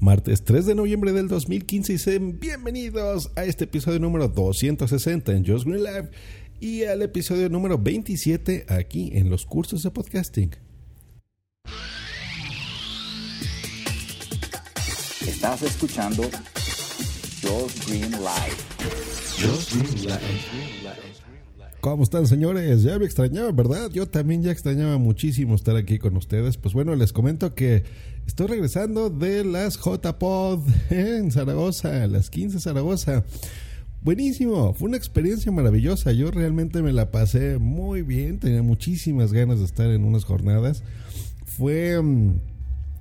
Martes 3 de noviembre del 2015 y sean bienvenidos a este episodio número 260 en Just Green Live y al episodio número 27 aquí en los cursos de podcasting. Estás escuchando Just Green Live. Just Green Live. ¿Cómo están señores? Ya me extrañaba, ¿verdad? Yo también ya extrañaba muchísimo estar aquí con ustedes. Pues bueno, les comento que estoy regresando de las JPod en Zaragoza, las 15 Zaragoza. Buenísimo, fue una experiencia maravillosa. Yo realmente me la pasé muy bien, tenía muchísimas ganas de estar en unas jornadas. Fue mm,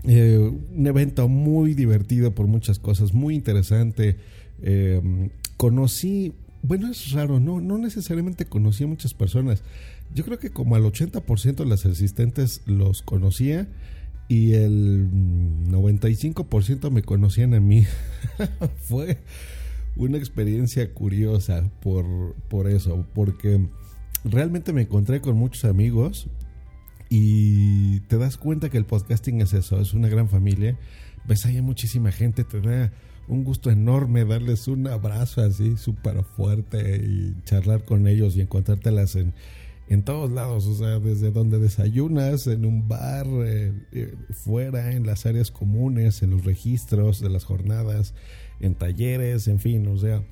eh, un evento muy divertido por muchas cosas, muy interesante. Eh, conocí bueno, es raro, no, no necesariamente conocí a muchas personas. Yo creo que como al 80% de las asistentes los conocía y el 95% me conocían a mí. Fue una experiencia curiosa por, por eso, porque realmente me encontré con muchos amigos y te das cuenta que el podcasting es eso, es una gran familia. Ves ahí muchísima gente, te da un gusto enorme darles un abrazo así súper fuerte y charlar con ellos y encontrártelas en, en todos lados, o sea, desde donde desayunas, en un bar, eh, eh, fuera, en las áreas comunes, en los registros de las jornadas, en talleres, en fin, o sea,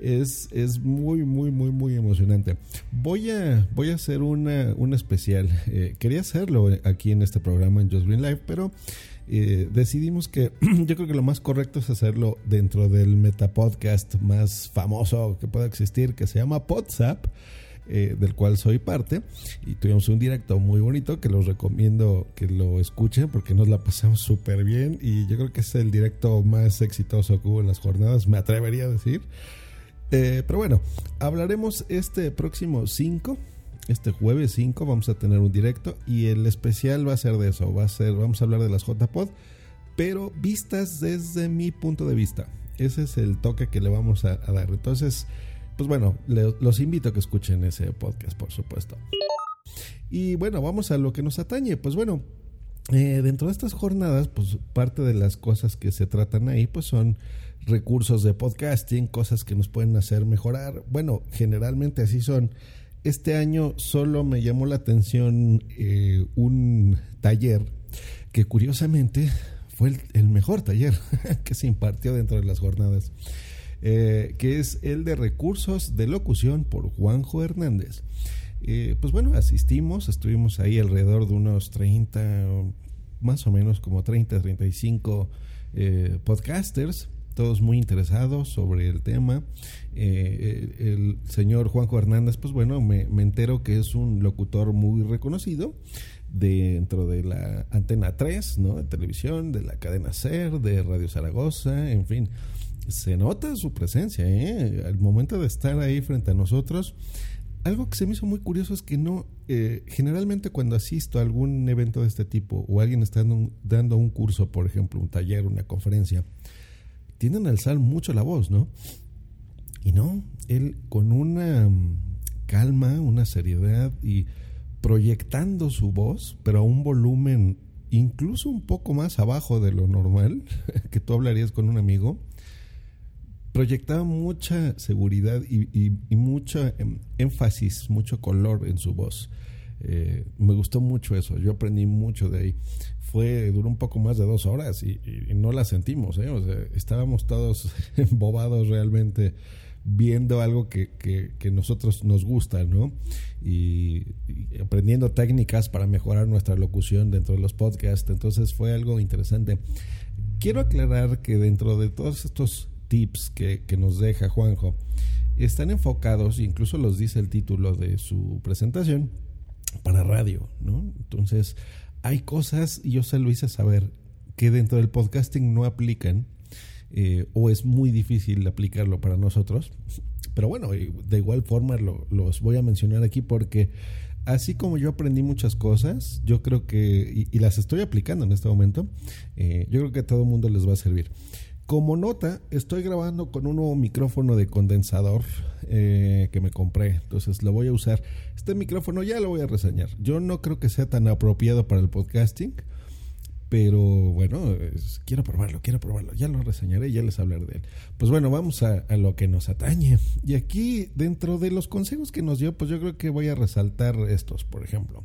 es, es muy, muy, muy, muy emocionante. Voy a, voy a hacer una, un especial. Eh, quería hacerlo aquí en este programa en Just Green Live, pero eh, decidimos que yo creo que lo más correcto es hacerlo dentro del metapodcast más famoso que pueda existir, que se llama WhatsApp. Eh, del cual soy parte y tuvimos un directo muy bonito que los recomiendo que lo escuchen porque nos la pasamos súper bien y yo creo que es el directo más exitoso que hubo en las jornadas, me atrevería a decir. Eh, pero bueno, hablaremos este próximo 5 este jueves 5 vamos a tener un directo y el especial va a ser de eso, va a ser, vamos a hablar de las JPod, pero vistas desde mi punto de vista. Ese es el toque que le vamos a, dar. Entonces, pues bueno, los invito a que escuchen ese podcast, por supuesto. Y bueno, vamos a lo que nos atañe. Pues bueno, eh, dentro de estas jornadas, pues parte de las cosas que se tratan ahí, pues son recursos de podcasting, cosas que nos pueden hacer mejorar. Bueno, generalmente así son este año solo me llamó la atención eh, un taller que curiosamente fue el, mejor taller que se impartió dentro de las jornadas, eh, que es el de recursos de locución por Juanjo Hernández. Eh, pues bueno, asistimos, estuvimos ahí alrededor de unos 30, más o menos como 30, 35 podcasters todos muy interesados sobre el tema. Eh, el señor Juanjo Hernández, pues bueno, me, entero que es un locutor muy reconocido dentro de la Antena 3, ¿no? De televisión, de la cadena SER, de Radio Zaragoza, en fin. Se nota su presencia, ¿eh? Al momento de estar ahí frente a nosotros, algo que se me hizo muy curioso es que no, eh, generalmente cuando asisto a algún evento de este tipo o alguien está dando un, curso, por ejemplo, un taller, una conferencia, tienden a alzar mucho la voz, ¿no? Y no, él con una mm, calma, una seriedad y proyectando su voz, pero a un volumen incluso un poco más abajo de lo normal que tú hablarías con un amigo, proyectaba mucha seguridad y, mucho em, énfasis, mucho color en su voz. Eh, me gustó mucho eso, yo aprendí mucho de ahí. Fue, duró un poco más de dos horas y, no la sentimos, ¿eh? estábamos todos embobados realmente viendo algo que, que, nosotros nos gusta, ¿no? Y, y, aprendiendo técnicas para mejorar nuestra locución dentro de los podcasts. Entonces fue algo interesante. Quiero aclarar que dentro de todos estos tips que, nos deja Juanjo están enfocados, incluso los dice el título de su presentación, para radio, ¿no? Entonces, hay cosas, y yo se lo hice saber, que dentro del podcasting no aplican, eh, o es muy difícil aplicarlo para nosotros. Pero bueno, de igual forma los voy a mencionar aquí porque así como yo aprendí muchas cosas, yo creo que, y, las estoy aplicando en este momento, eh, yo creo que a todo el mundo les va a servir. Como nota, estoy grabando con un nuevo micrófono de condensador eh, que me compré, entonces lo voy a usar. Este micrófono ya lo voy a reseñar. Yo no creo que sea tan apropiado para el podcasting, pero bueno, quiero probarlo, quiero probarlo. Ya lo reseñaré, ya les hablaré de él. Pues bueno, vamos a, a, lo que nos atañe. Y aquí, dentro de los consejos que nos dio, pues yo creo que voy a resaltar estos, por ejemplo.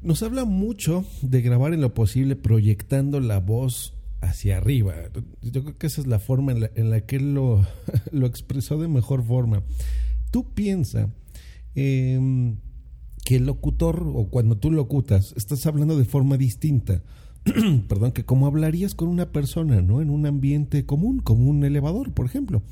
Nos habla mucho de grabar en lo posible proyectando la voz hacia arriba. Yo creo que esa es la forma en la, que él lo, lo, expresó de mejor forma. Tú piensa em, que el locutor, o cuando tú locutas, estás hablando de forma distinta. Perdón, que como hablarías con una persona, ¿no? En un ambiente común, como un elevador, por ejemplo.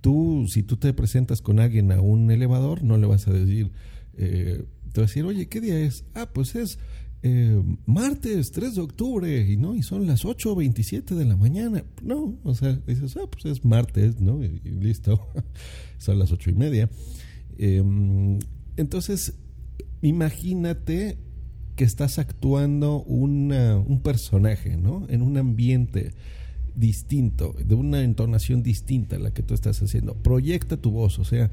Tú, si tú te presentas con alguien a un elevador, no le vas a decir, eh, te vas a decir, oye, ¿qué día es? Ah, pues es eh, martes 3 de octubre y no y son las 8.27 de la mañana. No o sea dices ah pues es martes no y, listo son las ocho y media. Em, entonces imagínate que estás actuando un personaje no en un ambiente distinto de una entonación distinta a la que tú estás haciendo. Proyecta tu voz o sea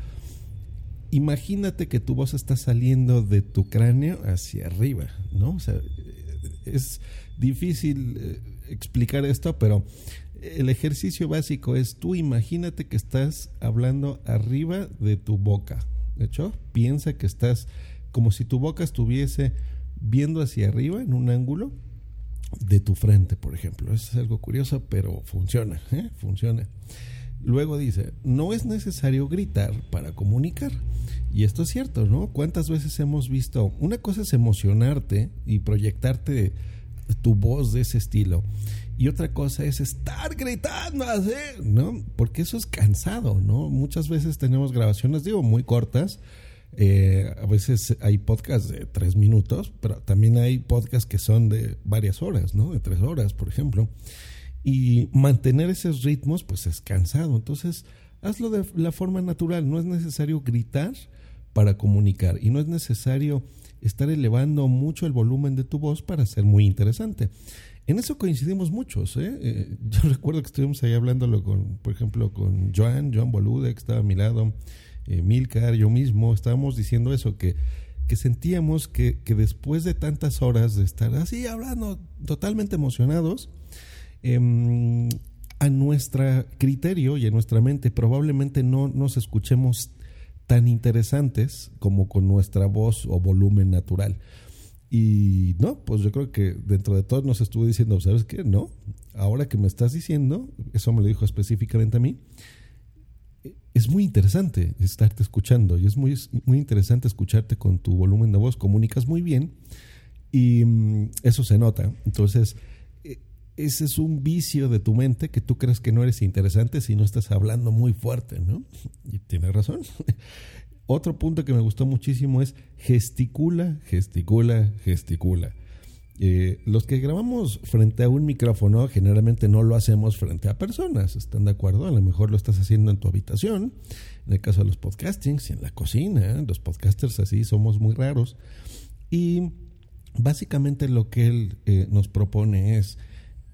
imagínate que tu voz está saliendo de tu cráneo hacia arriba, ¿no? O sea, es difícil eh, explicar esto, pero el ejercicio básico es tú imagínate que estás hablando arriba de tu boca. De hecho, piensa que estás como si tu boca estuviese viendo hacia arriba en un ángulo de tu frente, por ejemplo. Eso es algo curioso, pero funciona, ¿eh? funciona. Luego dice, no es necesario gritar para comunicar. Y esto es cierto, ¿no? ¿Cuántas veces hemos visto? Una cosa es emocionarte y proyectarte tu voz de ese estilo. Y otra cosa es estar gritando así, ¿no? Porque eso es cansado, ¿no? Muchas veces tenemos grabaciones, digo, muy cortas. Eh, a veces hay podcasts de tres minutos, pero también hay podcasts que son de varias horas, ¿no? De tres horas, por ejemplo. Y mantener esos ritmos, pues es cansado. Entonces, hazlo de la forma natural. No es necesario gritar para comunicar y no es necesario estar elevando mucho el volumen de tu voz para ser muy interesante. En eso coincidimos muchos. ¿eh? eh yo recuerdo que estuvimos ahí hablándolo con, por ejemplo, con Joan, Joan Bolude, que estaba a mi lado, eh, Milcar, yo mismo, estábamos diciendo eso, que, que sentíamos que, que después de tantas horas de estar así hablando totalmente emocionados, Em, a nuestro criterio y a nuestra mente probablemente no nos escuchemos tan interesantes como con nuestra voz o volumen natural. Y no, pues yo creo que dentro de todo nos estuvo diciendo, ¿sabes qué? No, ahora que me estás diciendo, eso me lo dijo específicamente a mí, es muy interesante estarte escuchando y es muy, muy interesante escucharte con tu volumen de voz, comunicas muy bien y mm, eso se nota. Entonces, ese es un vicio de tu mente que tú crees que no eres interesante si no estás hablando muy fuerte, ¿no? Y tienes razón. Otro punto que me gustó muchísimo es gesticula, gesticula, gesticula. Eh, los que grabamos frente a un micrófono generalmente no lo hacemos frente a personas, ¿están de acuerdo? A lo mejor lo estás haciendo en tu habitación, en el caso de los podcastings, en la cocina, los podcasters así somos muy raros. Y básicamente lo que él eh, nos propone es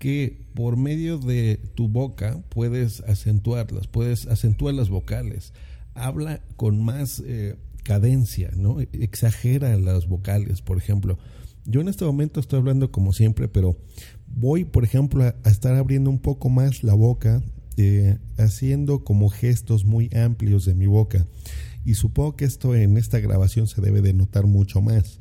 que por medio de tu boca puedes acentuarlas, puedes acentuar las vocales, habla con más eh, cadencia, ¿no? Exagera las vocales, por ejemplo yo en este momento estoy hablando como siempre, pero voy, por ejemplo, a, estar abriendo un poco más la boca, eh, haciendo como gestos muy amplios de mi boca. Y supongo que esto en esta grabación se debe de notar mucho más.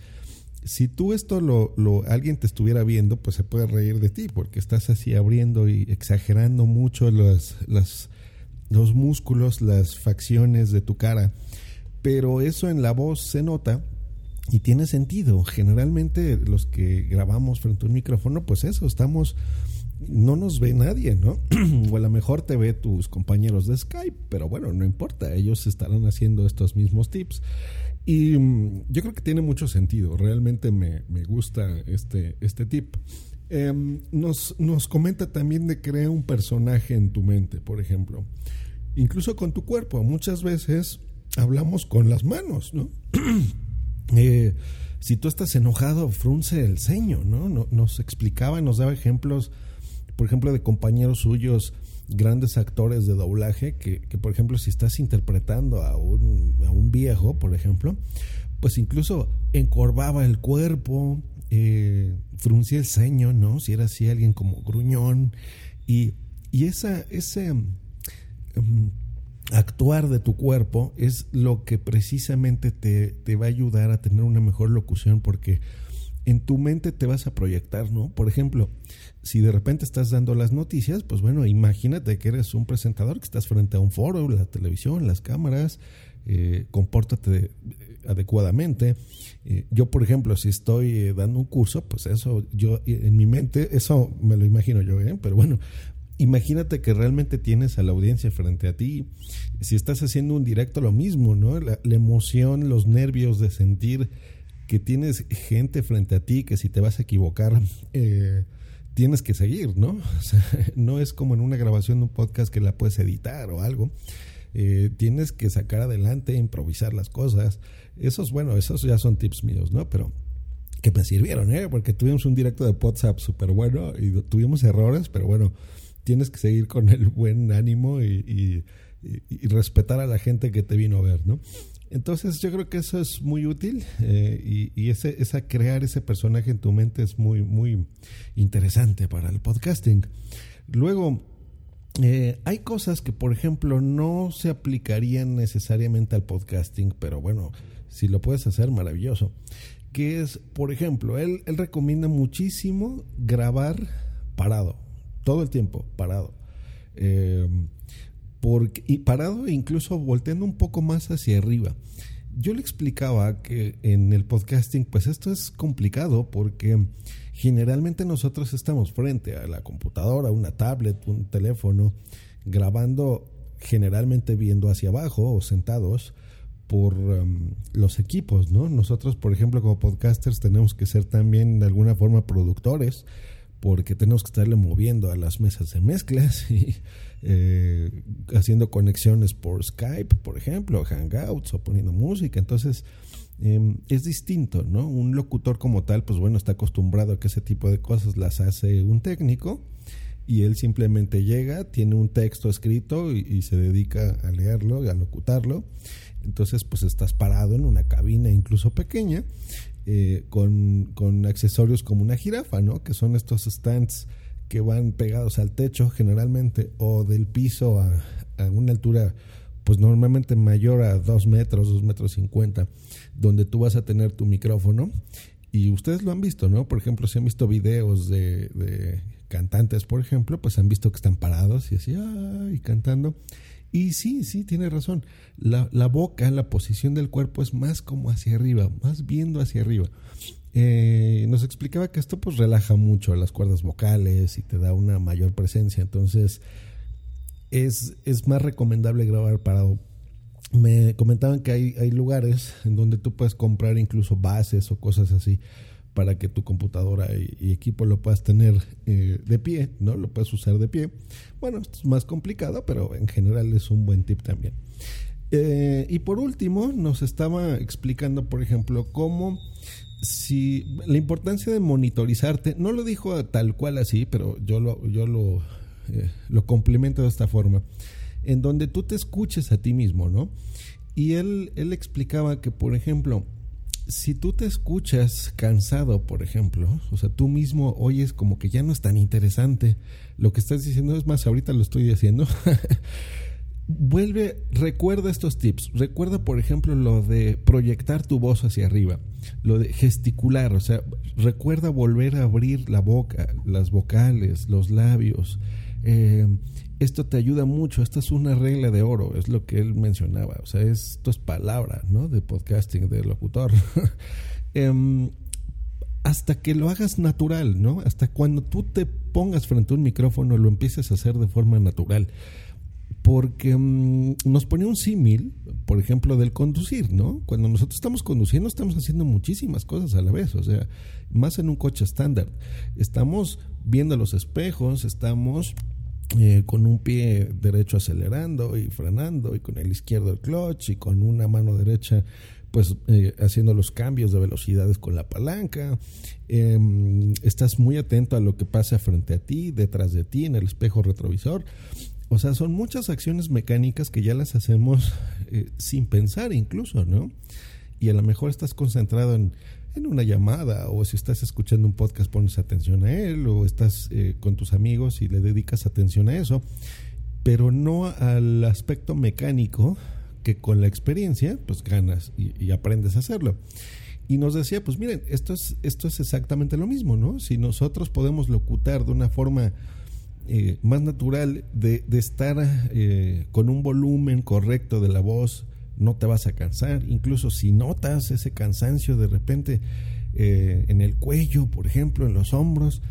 Si tú esto lo, lo alguien te estuviera viendo, pues se puede reír de ti, porque estás así abriendo y exagerando mucho las, las, los músculos, las facciones de tu cara. Pero eso en la voz se nota y tiene sentido. Generalmente los que grabamos frente a un micrófono, pues eso, estamos, no nos ve nadie, ¿no? o a lo mejor te ve tus compañeros de Skype, pero bueno, no importa, ellos estarán haciendo estos mismos tips. Y mm, yo creo que tiene mucho sentido, realmente me, gusta este, este tip. Em, nos, nos comenta también de crear un personaje en tu mente, por ejemplo. Incluso con tu cuerpo, muchas veces hablamos con las manos, ¿no? Eh, si tú estás enojado, frunce el ceño, ¿no? Nos explicaba, nos daba ejemplos, por ejemplo, de compañeros suyos, grandes actores de doblaje, que, por ejemplo, si estás interpretando a un, a un, viejo, por ejemplo, pues incluso encorvaba el cuerpo, eh, fruncía el ceño, ¿no? Si era así alguien como gruñón, y, y esa, ese... Mm, actuar de tu cuerpo es lo que precisamente te, va a ayudar a tener una mejor locución porque en tu mente te vas a proyectar, ¿no? Por ejemplo, si de repente estás dando las noticias, pues bueno, imagínate que eres un presentador, que estás frente a un foro, la televisión, las cámaras, eh, compórtate adecuadamente. Eh, yo, por ejemplo, si estoy eh, dando un curso, pues eso, yo en mi mente, eso me lo imagino yo, ¿eh? Pero bueno, imagínate que realmente tienes a la audiencia frente a ti. Si estás haciendo un directo, lo mismo, ¿no? La, emoción, los nervios de sentir que tienes gente frente a ti, que si te vas a equivocar, eh, tienes que seguir, ¿no? no es como en una grabación de un podcast que la puedes editar o algo. Eh, tienes que sacar adelante, improvisar las cosas. Esos, bueno, esos ya son tips míos, ¿no? Pero que me sirvieron, ¿eh? Porque tuvimos un directo de WhatsApp súper bueno y tuvimos errores, pero bueno, tienes que seguir con el buen ánimo y, respetar a la gente que te vino a ver, ¿no? Entonces yo creo que eso es muy útil eh, y, ese, esa crear ese personaje en tu mente es muy, muy interesante para el podcasting. Luego, eh, hay cosas que, por ejemplo, no se aplicarían necesariamente al podcasting, pero bueno, si lo puedes hacer, maravilloso. Que es, por ejemplo, él, recomienda muchísimo grabar parado todo el tiempo parado. Eh, y parado e incluso volteando un poco más hacia arriba. Yo le explicaba que en el podcasting, pues esto es complicado porque generalmente nosotros estamos frente a la computadora, una tablet, un teléfono, grabando generalmente viendo hacia abajo o sentados por um, los equipos, ¿no? Nosotros, por ejemplo, como podcasters tenemos que ser también de alguna forma productores porque tenemos que estarle moviendo a las mesas de mezclas y eh, haciendo conexiones por Skype, por ejemplo, Hangouts o poniendo música. Entonces, em, es distinto, ¿no? Un locutor como tal, pues bueno, está acostumbrado a que ese tipo de cosas las hace un técnico y él simplemente llega, tiene un texto escrito y, y se dedica a leerlo y a locutarlo. Entonces, pues estás parado en una cabina incluso pequeña eh, con, con, accesorios como una jirafa, ¿no? Que son estos stands que van pegados al techo generalmente o del piso a, a una altura pues normalmente mayor a 2 metros, 2 metros 50, donde tú vas a tener tu micrófono. Y ustedes lo han visto, ¿no? Por ejemplo, si han visto videos de, de cantantes, por ejemplo, pues han visto que están parados y así, ay, cantando. Y sí, sí, tiene razón. La, la, boca, la posición del cuerpo es más como hacia arriba, más viendo hacia arriba. Eh, nos explicaba que esto pues relaja mucho las cuerdas vocales y te da una mayor presencia. Entonces es, es más recomendable grabar parado. Me comentaban que hay, hay lugares en donde tú puedes comprar incluso bases o cosas así para que tu computadora y, equipo lo puedas tener eh, de pie, ¿no? Lo puedes usar de pie. Bueno, esto es más complicado, pero en general es un buen tip también. Eh, y por último, nos estaba explicando, por ejemplo, cómo si la importancia de monitorizarte, no lo dijo tal cual así, pero yo lo, yo lo, eh, lo complemento de esta forma, en donde tú te escuches a ti mismo, ¿no? Y él, él explicaba que, por ejemplo, si tú te escuchas cansado, por ejemplo, o sea, tú mismo oyes como que ya no es tan interesante lo que estás diciendo, es más, ahorita lo estoy diciendo. Vuelve, recuerda estos tips. Recuerda, por ejemplo, lo de proyectar tu voz hacia arriba, lo de gesticular, o sea, recuerda volver a abrir la boca, las vocales, los labios. Eh, esto te ayuda mucho. Esta es una regla de oro, es lo que él mencionaba. O sea, esto es palabra, ¿no? De podcasting, de locutor. Em, hasta que lo hagas natural, ¿no? Hasta cuando tú te pongas frente a un micrófono, lo empieces a hacer de forma natural. Porque mm, nos pone un símil, por ejemplo, del conducir, ¿no? Cuando nosotros estamos conduciendo, estamos haciendo muchísimas cosas a la vez, o sea, más en un coche estándar. Estamos viendo los espejos, estamos eh, con un pie derecho acelerando y frenando y con el izquierdo el clutch y con una mano derecha pues eh, haciendo los cambios de velocidades con la palanca. Em, estás muy atento a lo que pasa frente a ti, detrás de ti, en el espejo retrovisor. O sea, son muchas acciones mecánicas que ya las hacemos eh, sin pensar incluso, ¿no? Y a lo mejor estás concentrado en en una llamada o si estás escuchando un podcast pones atención a él o estás eh, con tus amigos y le dedicas atención a eso, pero no al aspecto mecánico que con la experiencia pues ganas y, aprendes a hacerlo. Y nos decía, pues miren, esto es, esto es exactamente lo mismo, ¿no? Si nosotros podemos locutar de una forma eh, más natural, de, de estar eh, con un volumen correcto de la voz, no te vas a cansar. Incluso si notas ese cansancio de repente eh, en el cuello, por ejemplo, en los hombros,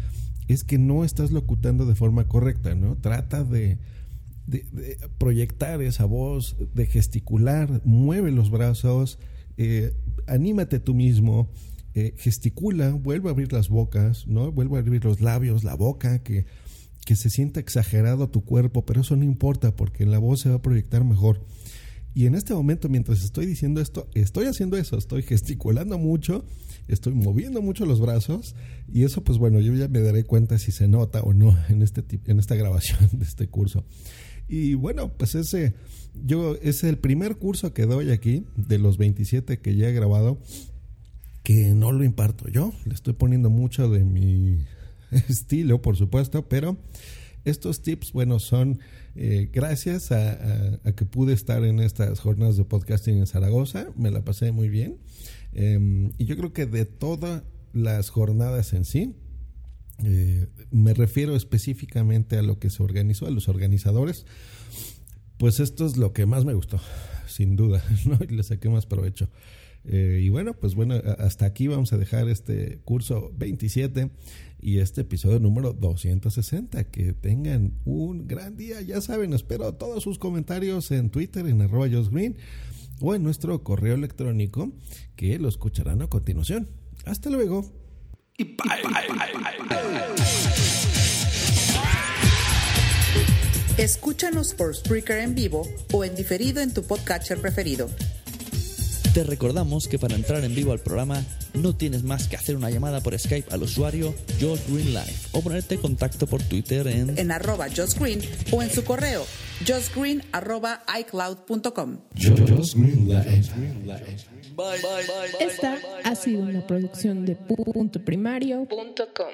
es que no estás locutando de forma correcta, ¿no? Trata de, proyectar esa voz, de gesticular, mueve los brazos, eh, anímate tú mismo, eh, gesticula, vuelve a abrir las bocas, ¿no? Vuelve a abrir los labios, la boca, que, que se sienta exagerado tu cuerpo, pero eso no importa porque la voz se va a proyectar mejor. Y en este momento, mientras estoy diciendo esto, estoy haciendo eso, estoy gesticulando mucho, estoy moviendo mucho los brazos y eso pues bueno, yo ya me daré cuenta si se nota o no en, este, en esta grabación de este curso. Y bueno, pues ese, yo, es el primer curso que doy aquí, de los 27 que ya he grabado, que no lo imparto yo, le estoy poniendo mucho de mi estilo, por supuesto, pero estos tips, bueno, son eh, gracias a, que pude estar en estas jornadas de podcasting en Zaragoza. Me la pasé muy bien. Em, y yo creo que de todas las jornadas en sí, eh, me refiero específicamente a lo que se organizó, a los organizadores. Pues esto es lo que más me gustó, sin duda, ¿no? Y le saqué más provecho. Eh, y bueno, pues bueno, hasta aquí vamos a dejar este curso 27 y este episodio número 260. Que tengan un gran día. Ya saben, espero todos sus comentarios en Twitter, en arroba Green o en nuestro correo electrónico que lo escucharán a continuación. Hasta luego. Y bye. Escúchanos por Spreaker en vivo o en diferido en tu podcatcher preferido. Te recordamos que para entrar en vivo al programa no tienes más que hacer una llamada por Skype al usuario Josh Green Live o ponerte en contacto por Twitter en, en arroba Josh Green o en su correo joshgreen arroba iCloud.com. Esta ha sido una producción de punto primario.com.